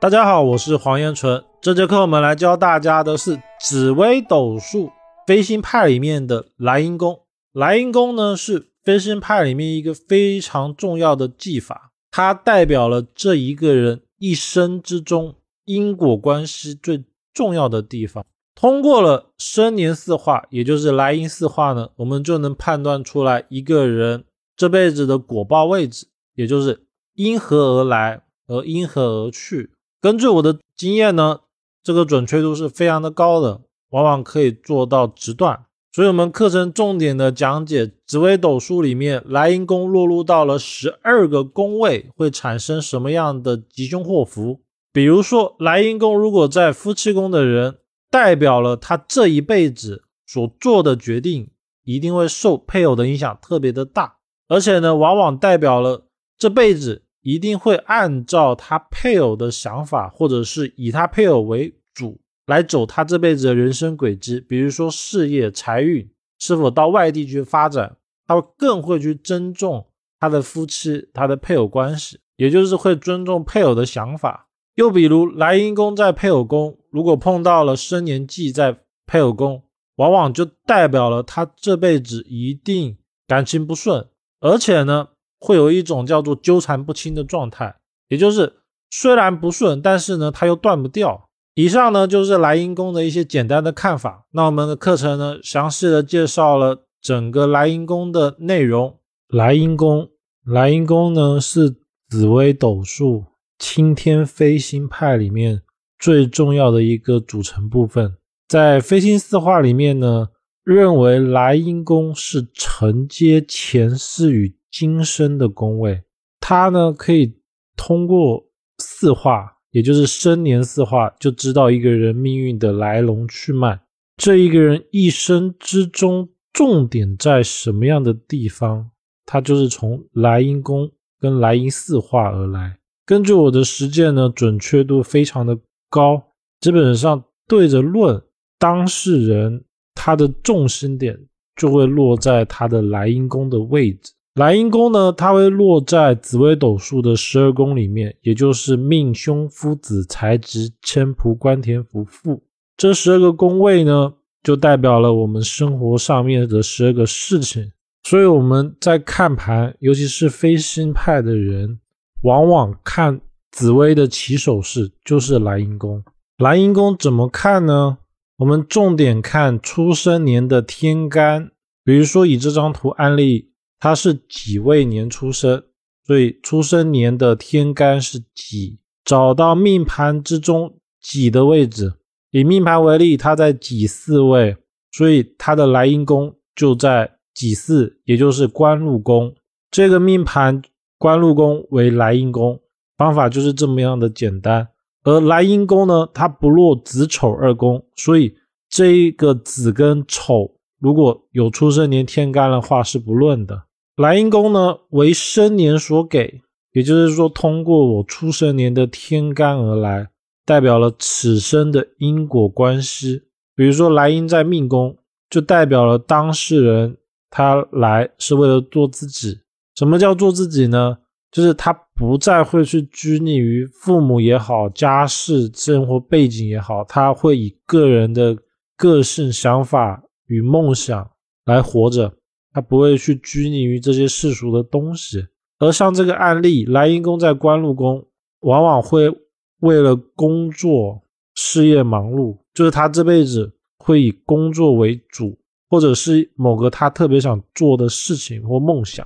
大家好，我是黄延纯。这节课我们来教大家的是紫微斗数飞星派里面的莱茵宫。莱茵宫呢是飞星派里面一个非常重要的技法，它代表了这一个人一生之中因果关系最重要的地方。通过了生年四化，也就是莱茵四化呢，我们就能判断出来一个人这辈子的果报位置，也就是因何而来而因何而去。根据我的经验呢，这个准确度是非常的高的，往往可以做到直断。所以，我们课程重点的讲解紫微斗数里面，莱茵宫落入到了十二个宫位，会产生什么样的吉凶祸福？比如说，莱茵宫如果在夫妻宫的人，代表了他这一辈子所做的决定，一定会受配偶的影响特别的大，而且呢，往往代表了这辈子。一定会按照他配偶的想法，或者是以他配偶为主来走他这辈子的人生轨迹。比如说事业、财运，是否到外地去发展，他会更会去尊重他的夫妻、他的配偶关系，也就是会尊重配偶的想法。又比如莱茵宫在配偶宫，如果碰到了生年忌在配偶宫，往往就代表了他这辈子一定感情不顺，而且呢。会有一种叫做纠缠不清的状态，也就是虽然不顺，但是呢，它又断不掉。以上呢就是莱茵宫的一些简单的看法。那我们的课程呢，详细的介绍了整个莱茵宫的内容。莱茵宫，莱茵宫呢是紫微斗数青天飞星派里面最重要的一个组成部分。在飞星四化里面呢，认为莱茵宫是承接前世与今生的宫位，它呢可以通过四化，也就是生年四化，就知道一个人命运的来龙去脉。这一个人一生之中重点在什么样的地方，他就是从莱茵宫跟莱茵四化而来。根据我的实践呢，准确度非常的高，基本上对着论，当事人他的重心点就会落在他的莱茵宫的位置。莱茵宫呢，它会落在紫微斗数的十二宫里面，也就是命凶夫子财职迁仆官田福富这十二个宫位呢，就代表了我们生活上面的十二个事情。所以我们在看盘，尤其是非星派的人，往往看紫微的起手式就是莱茵宫。莱茵宫怎么看呢？我们重点看出生年的天干，比如说以这张图案例。他是己未年出生，所以出生年的天干是己。找到命盘之中己的位置，以命盘为例，他在己巳位，所以他的来因宫就在己巳，也就是官禄宫。这个命盘官禄宫为来因宫，方法就是这么样的简单。而来因宫呢，它不落子丑二宫，所以这个子跟丑如果有出生年天干的话是不论的。莱茵宫呢为生年所给，也就是说，通过我出生年的天干而来，代表了此生的因果关系。比如说，莱茵在命宫，就代表了当事人他来是为了做自己。什么叫做自己呢？就是他不再会去拘泥于父母也好、家世、生活背景也好，他会以个人的个性、想法与梦想来活着。他不会去拘泥于这些世俗的东西，而像这个案例，莱茵宫在官禄宫，往往会为了工作事业忙碌，就是他这辈子会以工作为主，或者是某个他特别想做的事情或梦想。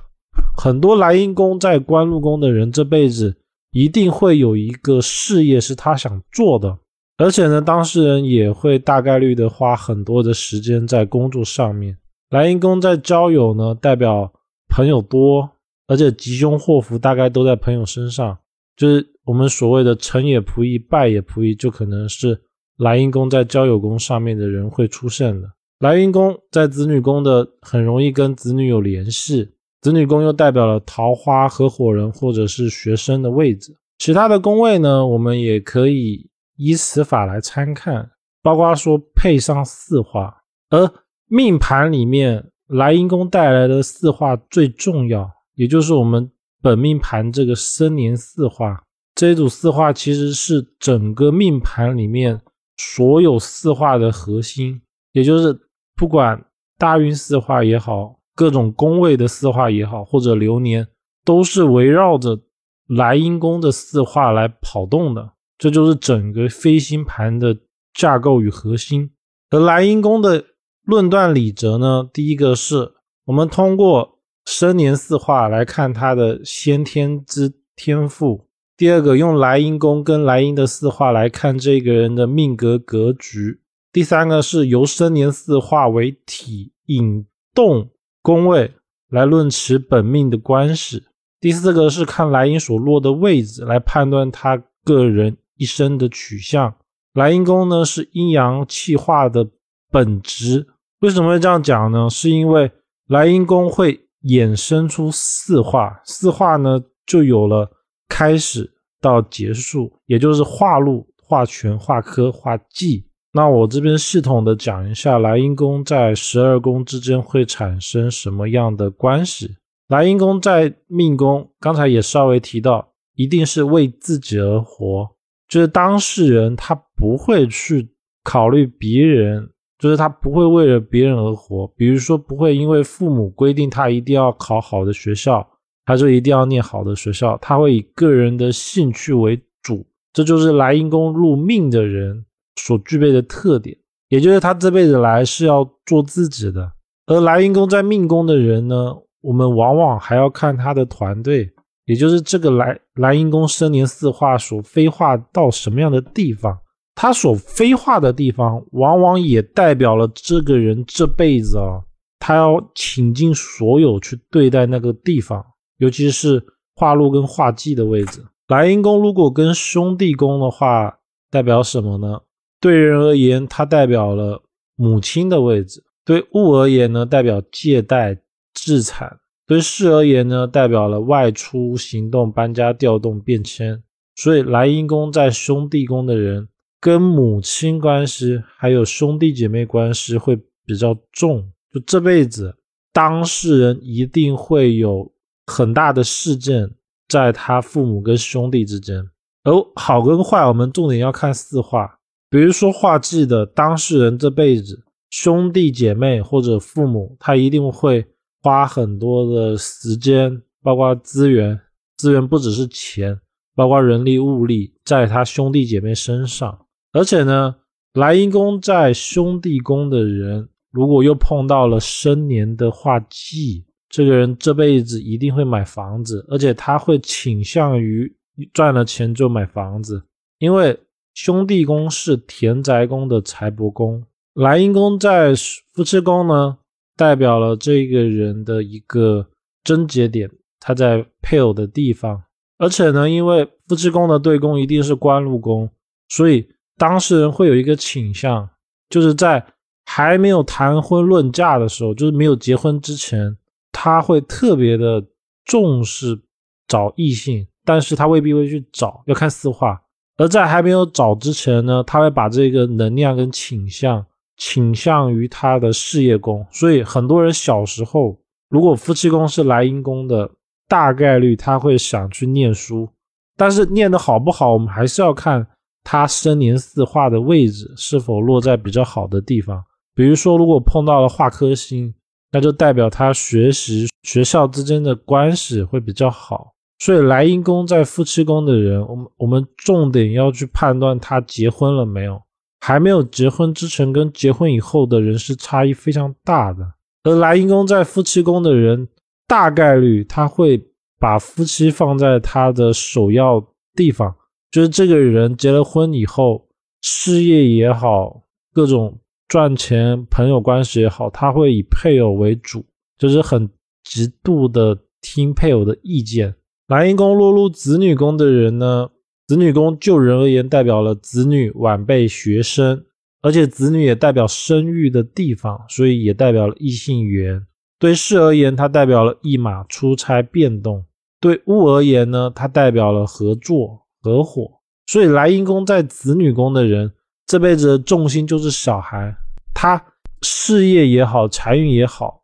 很多莱茵宫在官禄宫的人，这辈子一定会有一个事业是他想做的，而且呢，当事人也会大概率的花很多的时间在工作上面。莱茵宫在交友呢，代表朋友多，而且吉凶祸福大概都在朋友身上，就是我们所谓的成也仆役，败也仆役，就可能是莱茵宫在交友宫上面的人会出现的。莱茵宫在子女宫的，很容易跟子女有联系，子女宫又代表了桃花、合伙人或者是学生的位置。其他的宫位呢，我们也可以依此法来参看，包括说配上四化，而。命盘里面莱茵宫带来的四化最重要，也就是我们本命盘这个生年四化。这一组四化其实是整个命盘里面所有四化的核心，也就是不管大运四化也好，各种宫位的四化也好，或者流年，都是围绕着莱茵宫的四化来跑动的。这就是整个飞星盘的架构与核心。而莱茵宫的论断理则呢，第一个是我们通过生年四化来看他的先天之天赋。第二个，用莱茵宫跟莱茵的四化来看这个人的命格格局。第三个是由生年四化为体引动宫位来论持本命的关系。第四个是看莱茵所落的位置来判断他个人一生的取向。莱茵宫呢是阴阳气化的本质。为什么会这样讲呢？是因为莱茵宫会衍生出四化，四化呢就有了。开始到结束，也就是化禄、化权、化科、化忌。那我这边系统的讲一下，莱茵宫在十二宫之间会产生什么样的关系？莱茵宫在命宫，刚才也稍微提到，一定是为自己而活，就是当事人他不会去考虑别人，就是他不会为了别人而活。比如说，不会因为父母规定他一定要考好的学校。他就一定要念好的学校，他会以个人的兴趣为主，这就是莱茵宫入命的人所具备的特点，也就是他这辈子来是要做自己的。而莱茵宫在命宫的人呢，我们往往还要看他的团队，也就是这个莱莱茵宫生年四化所飞化到什么样的地方，他所飞化的地方，往往也代表了这个人这辈子啊，他要倾尽所有去对待那个地方。尤其是化禄跟化忌的位置，莱茵宫如果跟兄弟宫的话，代表什么呢？对人而言，它代表了母亲的位置；对物而言呢，代表借贷、自产；对事而言呢，代表了外出行动、搬家、调动、变迁。所以，莱茵宫在兄弟宫的人，跟母亲关系还有兄弟姐妹关系会比较重，就这辈子，当事人一定会有。很大的事件在他父母跟兄弟之间，而好跟坏，我们重点要看四化。比如说画忌的当事人这辈子，兄弟姐妹或者父母，他一定会花很多的时间，包括资源，资源不只是钱，包括人力物力，在他兄弟姐妹身上。而且呢，莱茵宫在兄弟宫的人，如果又碰到了生年的画忌。这个人这辈子一定会买房子，而且他会倾向于赚了钱就买房子，因为兄弟宫是田宅宫的财帛宫，莱茵宫在夫妻宫呢，代表了这个人的一个症结点，他在配偶的地方，而且呢，因为夫妻宫的对宫一定是官禄宫，所以当事人会有一个倾向，就是在还没有谈婚论嫁的时候，就是没有结婚之前。他会特别的重视找异性，但是他未必会去找，要看四化。而在还没有找之前呢，他会把这个能量跟倾向倾向于他的事业宫。所以很多人小时候，如果夫妻宫是莱茵宫的，大概率他会想去念书。但是念的好不好，我们还是要看他生年四化的位置是否落在比较好的地方。比如说，如果碰到了化科星。那就代表他学习学校之间的关系会比较好，所以莱茵宫在夫妻宫的人，我们我们重点要去判断他结婚了没有，还没有结婚之前跟结婚以后的人是差异非常大的。而莱茵宫在夫妻宫的人，大概率他会把夫妻放在他的首要地方，就是这个人结了婚以后，事业也好，各种。赚钱、朋友关系也好，他会以配偶为主，就是很极度的听配偶的意见。莱茵宫落入子女宫的人呢，子女宫就人而言，代表了子女、晚辈、学生，而且子女也代表生育的地方，所以也代表了异性缘。对事而言，它代表了一马出差、变动；对物而言呢，它代表了合作、合伙。所以莱茵宫在子女宫的人。这辈子的重心就是小孩，他事业也好，财运也好，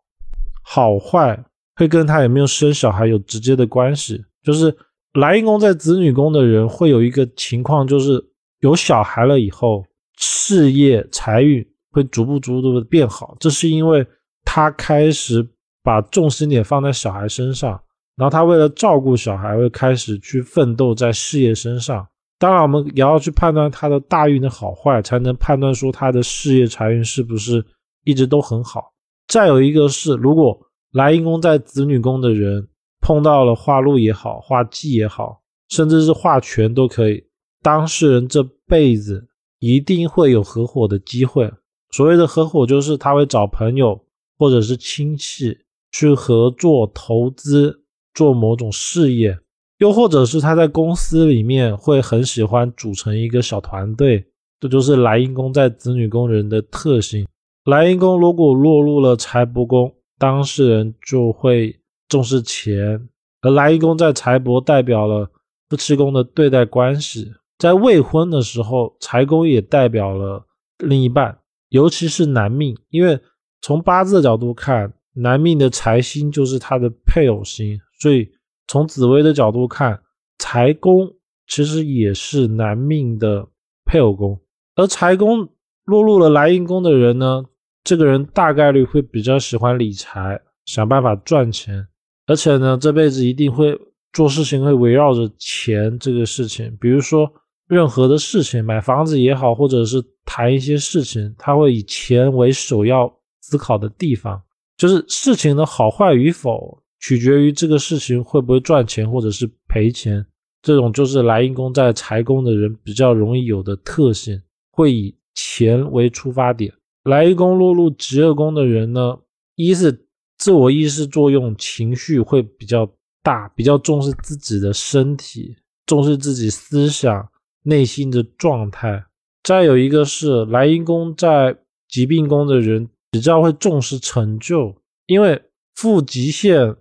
好坏会跟他有没有生小孩有直接的关系。就是莱茵宫在子女宫的人会有一个情况，就是有小孩了以后，事业财运会逐步逐步的变好。这是因为他开始把重心点放在小孩身上，然后他为了照顾小孩，会开始去奋斗在事业身上。当然，我们也要去判断他的大运的好坏，才能判断说他的事业财运是不是一直都很好。再有一个是，如果莱茵宫在子女宫的人碰到了化禄也好，化忌也好，甚至是化权都可以，当事人这辈子一定会有合伙的机会。所谓的合伙，就是他会找朋友或者是亲戚去合作投资，做某种事业。又或者是他在公司里面会很喜欢组成一个小团队，这就是莱茵宫在子女宫人的特性。莱茵宫如果落入了财帛宫，当事人就会重视钱；而莱茵宫在财帛代表了夫妻宫的对待关系，在未婚的时候，财宫也代表了另一半，尤其是男命，因为从八字的角度看，男命的财星就是他的配偶星，所以。从紫薇的角度看，财宫其实也是男命的配偶宫，而财宫落入了莱茵宫的人呢，这个人大概率会比较喜欢理财，想办法赚钱，而且呢，这辈子一定会做事情会围绕着钱这个事情，比如说任何的事情，买房子也好，或者是谈一些事情，他会以钱为首要思考的地方，就是事情的好坏与否。取决于这个事情会不会赚钱或者是赔钱，这种就是莱茵宫在财宫的人比较容易有的特性，会以钱为出发点。莱茵宫落入极恶宫的人呢，一是自我意识作用，情绪会比较大，比较重视自己的身体，重视自己思想内心的状态。再有一个是莱茵宫在疾病宫的人比较会重视成就，因为负极限。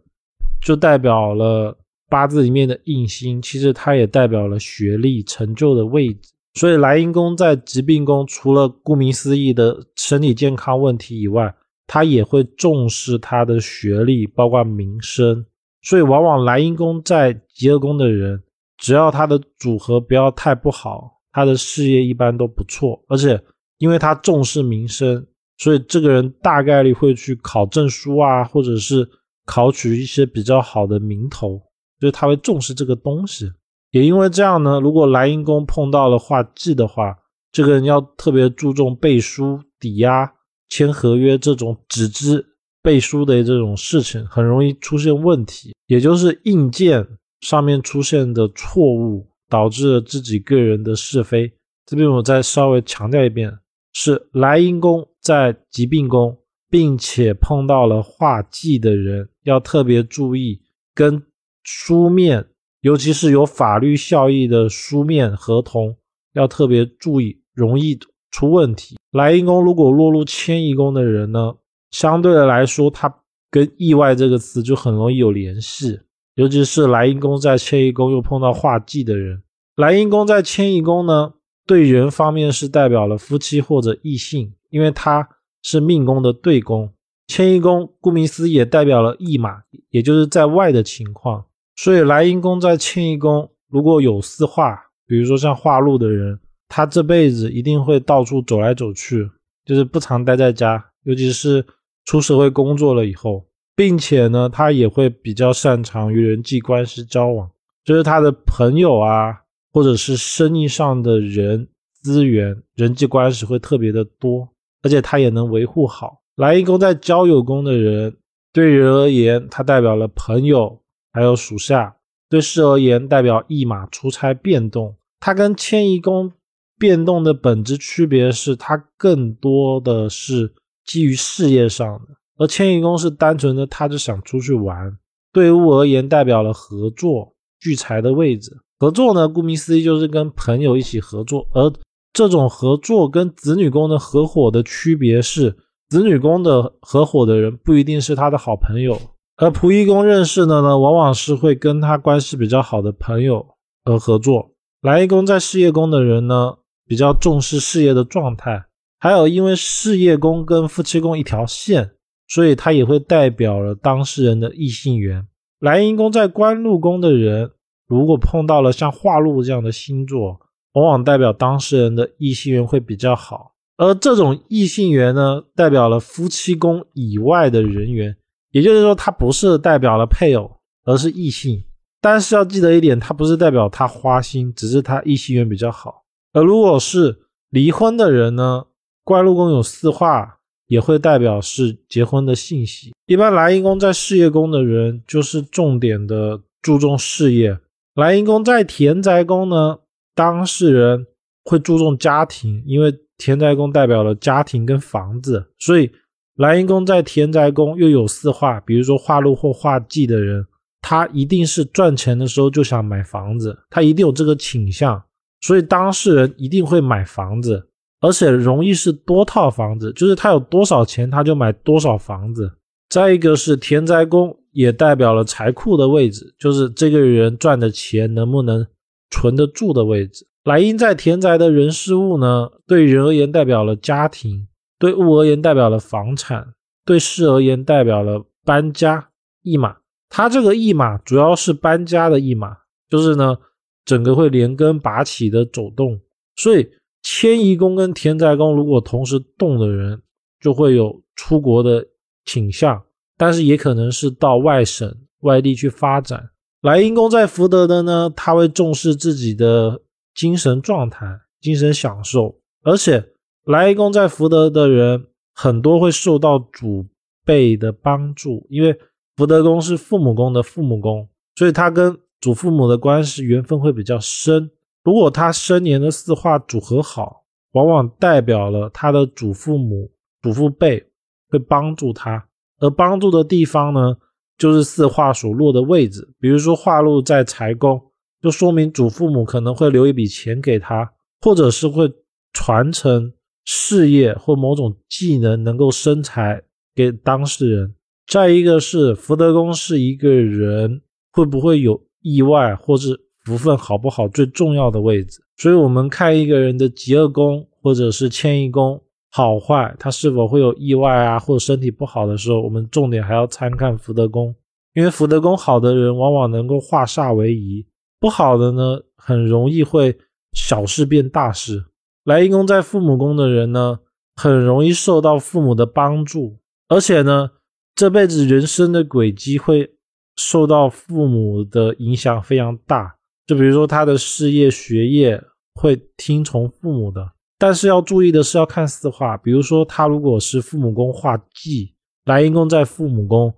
就代表了八字里面的印星，其实它也代表了学历成就的位置。所以莱茵宫在疾病宫，除了顾名思义的身体健康问题以外，他也会重视他的学历，包括名声。所以往往莱茵宫在极恶宫的人，只要他的组合不要太不好，他的事业一般都不错。而且因为他重视名声，所以这个人大概率会去考证书啊，或者是。考取一些比较好的名头，所以他会重视这个东西。也因为这样呢，如果莱茵宫碰到了画技的话，这个人要特别注重背书、抵押、签合约这种纸质背书的这种事情，很容易出现问题。也就是硬件上面出现的错误，导致了自己个人的是非。这边我再稍微强调一遍，是莱茵宫在疾病宫。并且碰到了画忌的人，要特别注意跟书面，尤其是有法律效益的书面合同，要特别注意，容易出问题。莱茵宫如果落入迁移宫的人呢，相对的来说，他跟意外这个词就很容易有联系，尤其是莱茵宫在迁移宫又碰到画忌的人，莱茵宫在迁移宫呢，对人方面是代表了夫妻或者异性，因为他。是命宫的对宫，迁移宫顾名思义也代表了驿马，也就是在外的情况。所以莱茵宫在迁移宫如果有四化，比如说像化禄的人，他这辈子一定会到处走来走去，就是不常待在家，尤其是出社会工作了以后，并且呢，他也会比较擅长与人际关系交往，就是他的朋友啊，或者是生意上的人资源、人际关系会特别的多。而且他也能维护好。来一宫在交友宫的人，对人而言，他代表了朋友，还有属下；对事而言，代表驿马出差变动。他跟迁移宫变动的本质区别是，它更多的是基于事业上的，而迁移宫是单纯的，他就想出去玩。对物而言，代表了合作聚财的位置。合作呢，顾名思义就是跟朋友一起合作，而这种合作跟子女宫的合伙的区别是，子女宫的合伙的人不一定是他的好朋友，而仆役宫认识的呢，往往是会跟他关系比较好的朋友而合作。来一宫在事业宫的人呢，比较重视事业的状态，还有因为事业宫跟夫妻宫一条线，所以它也会代表了当事人的异性缘。来阴宫在官禄宫的人，如果碰到了像化禄这样的星座，往往代表当事人的异性缘会比较好。而这种异性缘呢，代表了夫妻宫以外的人缘，也就是说，它不是代表了配偶，而是异性。但是要记得一点，它不是代表他花心，只是他异性缘比较好。而如果是离婚的人呢，官禄宫有四化，也会代表是结婚的信息。一般莱茵宫在事业宫的人，就是重点的注重事业。莱茵宫在田宅宫呢，当事人会注重家庭，因为。田宅宫代表了家庭跟房子，所以莱茵宫在田宅宫又有四化，比如说化禄或化忌的人，他一定是赚钱的时候就想买房子，他一定有这个倾向，所以当事人一定会买房子，而且容易是多套房子，就是他有多少钱他就买多少房子。再一个是田宅宫也代表了财库的位置，就是这个人赚的钱能不能存得住的位置。莱茵在田宅的人事物呢，对人而言代表了家庭，对物而言代表了房产，对事而言代表了搬家驿马。他这个驿马主要是搬家的驿马，就是呢，整个会连根拔起的走动。所以迁移宫跟田宅宫如果同时动的人，就会有出国的倾向，但是也可能是到外省、外地去发展。莱茵宫在福德的呢，他会重视自己的。精神状态、精神享受，而且来宫在福德的人很多会受到祖辈的帮助，因为福德宫是父母宫的父母宫，所以他跟祖父母的关系缘分会比较深。如果他生年的四化组合好，往往代表了他的祖父母、祖父辈会帮助他，而帮助的地方呢，就是四化所落的位置，比如说化禄在财宫。就说明祖父母可能会留一笔钱给他，或者是会传承事业或某种技能，能够生财给当事人。再一个是福德宫是一个人会不会有意外，或是福分好不好最重要的位置。所以，我们看一个人的极恶宫或者是迁移宫好坏，他是否会有意外啊，或者身体不好的时候，我们重点还要参看福德宫，因为福德宫好的人往往能够化煞为宜。不好的呢，很容易会小事变大事。来一宫在父母宫的人呢，很容易受到父母的帮助，而且呢，这辈子人生的轨迹会受到父母的影响非常大。就比如说他的事业、学业会听从父母的，但是要注意的是要看四化。比如说他如果是父母宫化忌，来阴宫在父母宫，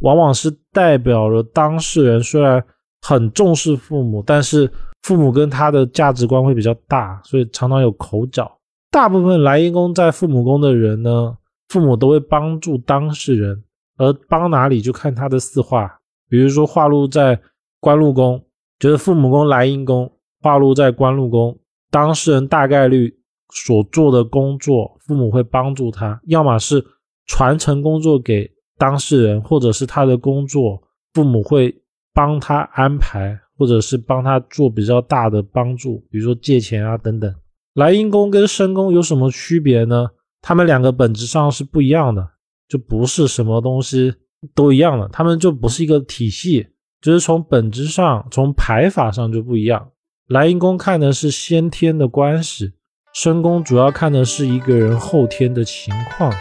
往往是代表了当事人虽然。很重视父母，但是父母跟他的价值观会比较大，所以常常有口角。大部分来阴宫在父母宫的人呢，父母都会帮助当事人，而帮哪里就看他的四化。比如说化禄在官禄宫，就是父母宫来阴宫，化禄在官禄宫，当事人大概率所做的工作，父母会帮助他，要么是传承工作给当事人，或者是他的工作，父母会。帮他安排，或者是帮他做比较大的帮助，比如说借钱啊等等。来阴宫跟申宫有什么区别呢？他们两个本质上是不一样的，就不是什么东西都一样的，他们就不是一个体系，就是从本质上、从排法上就不一样。莱茵宫看的是先天的关系，申宫主要看的是一个人后天的情况。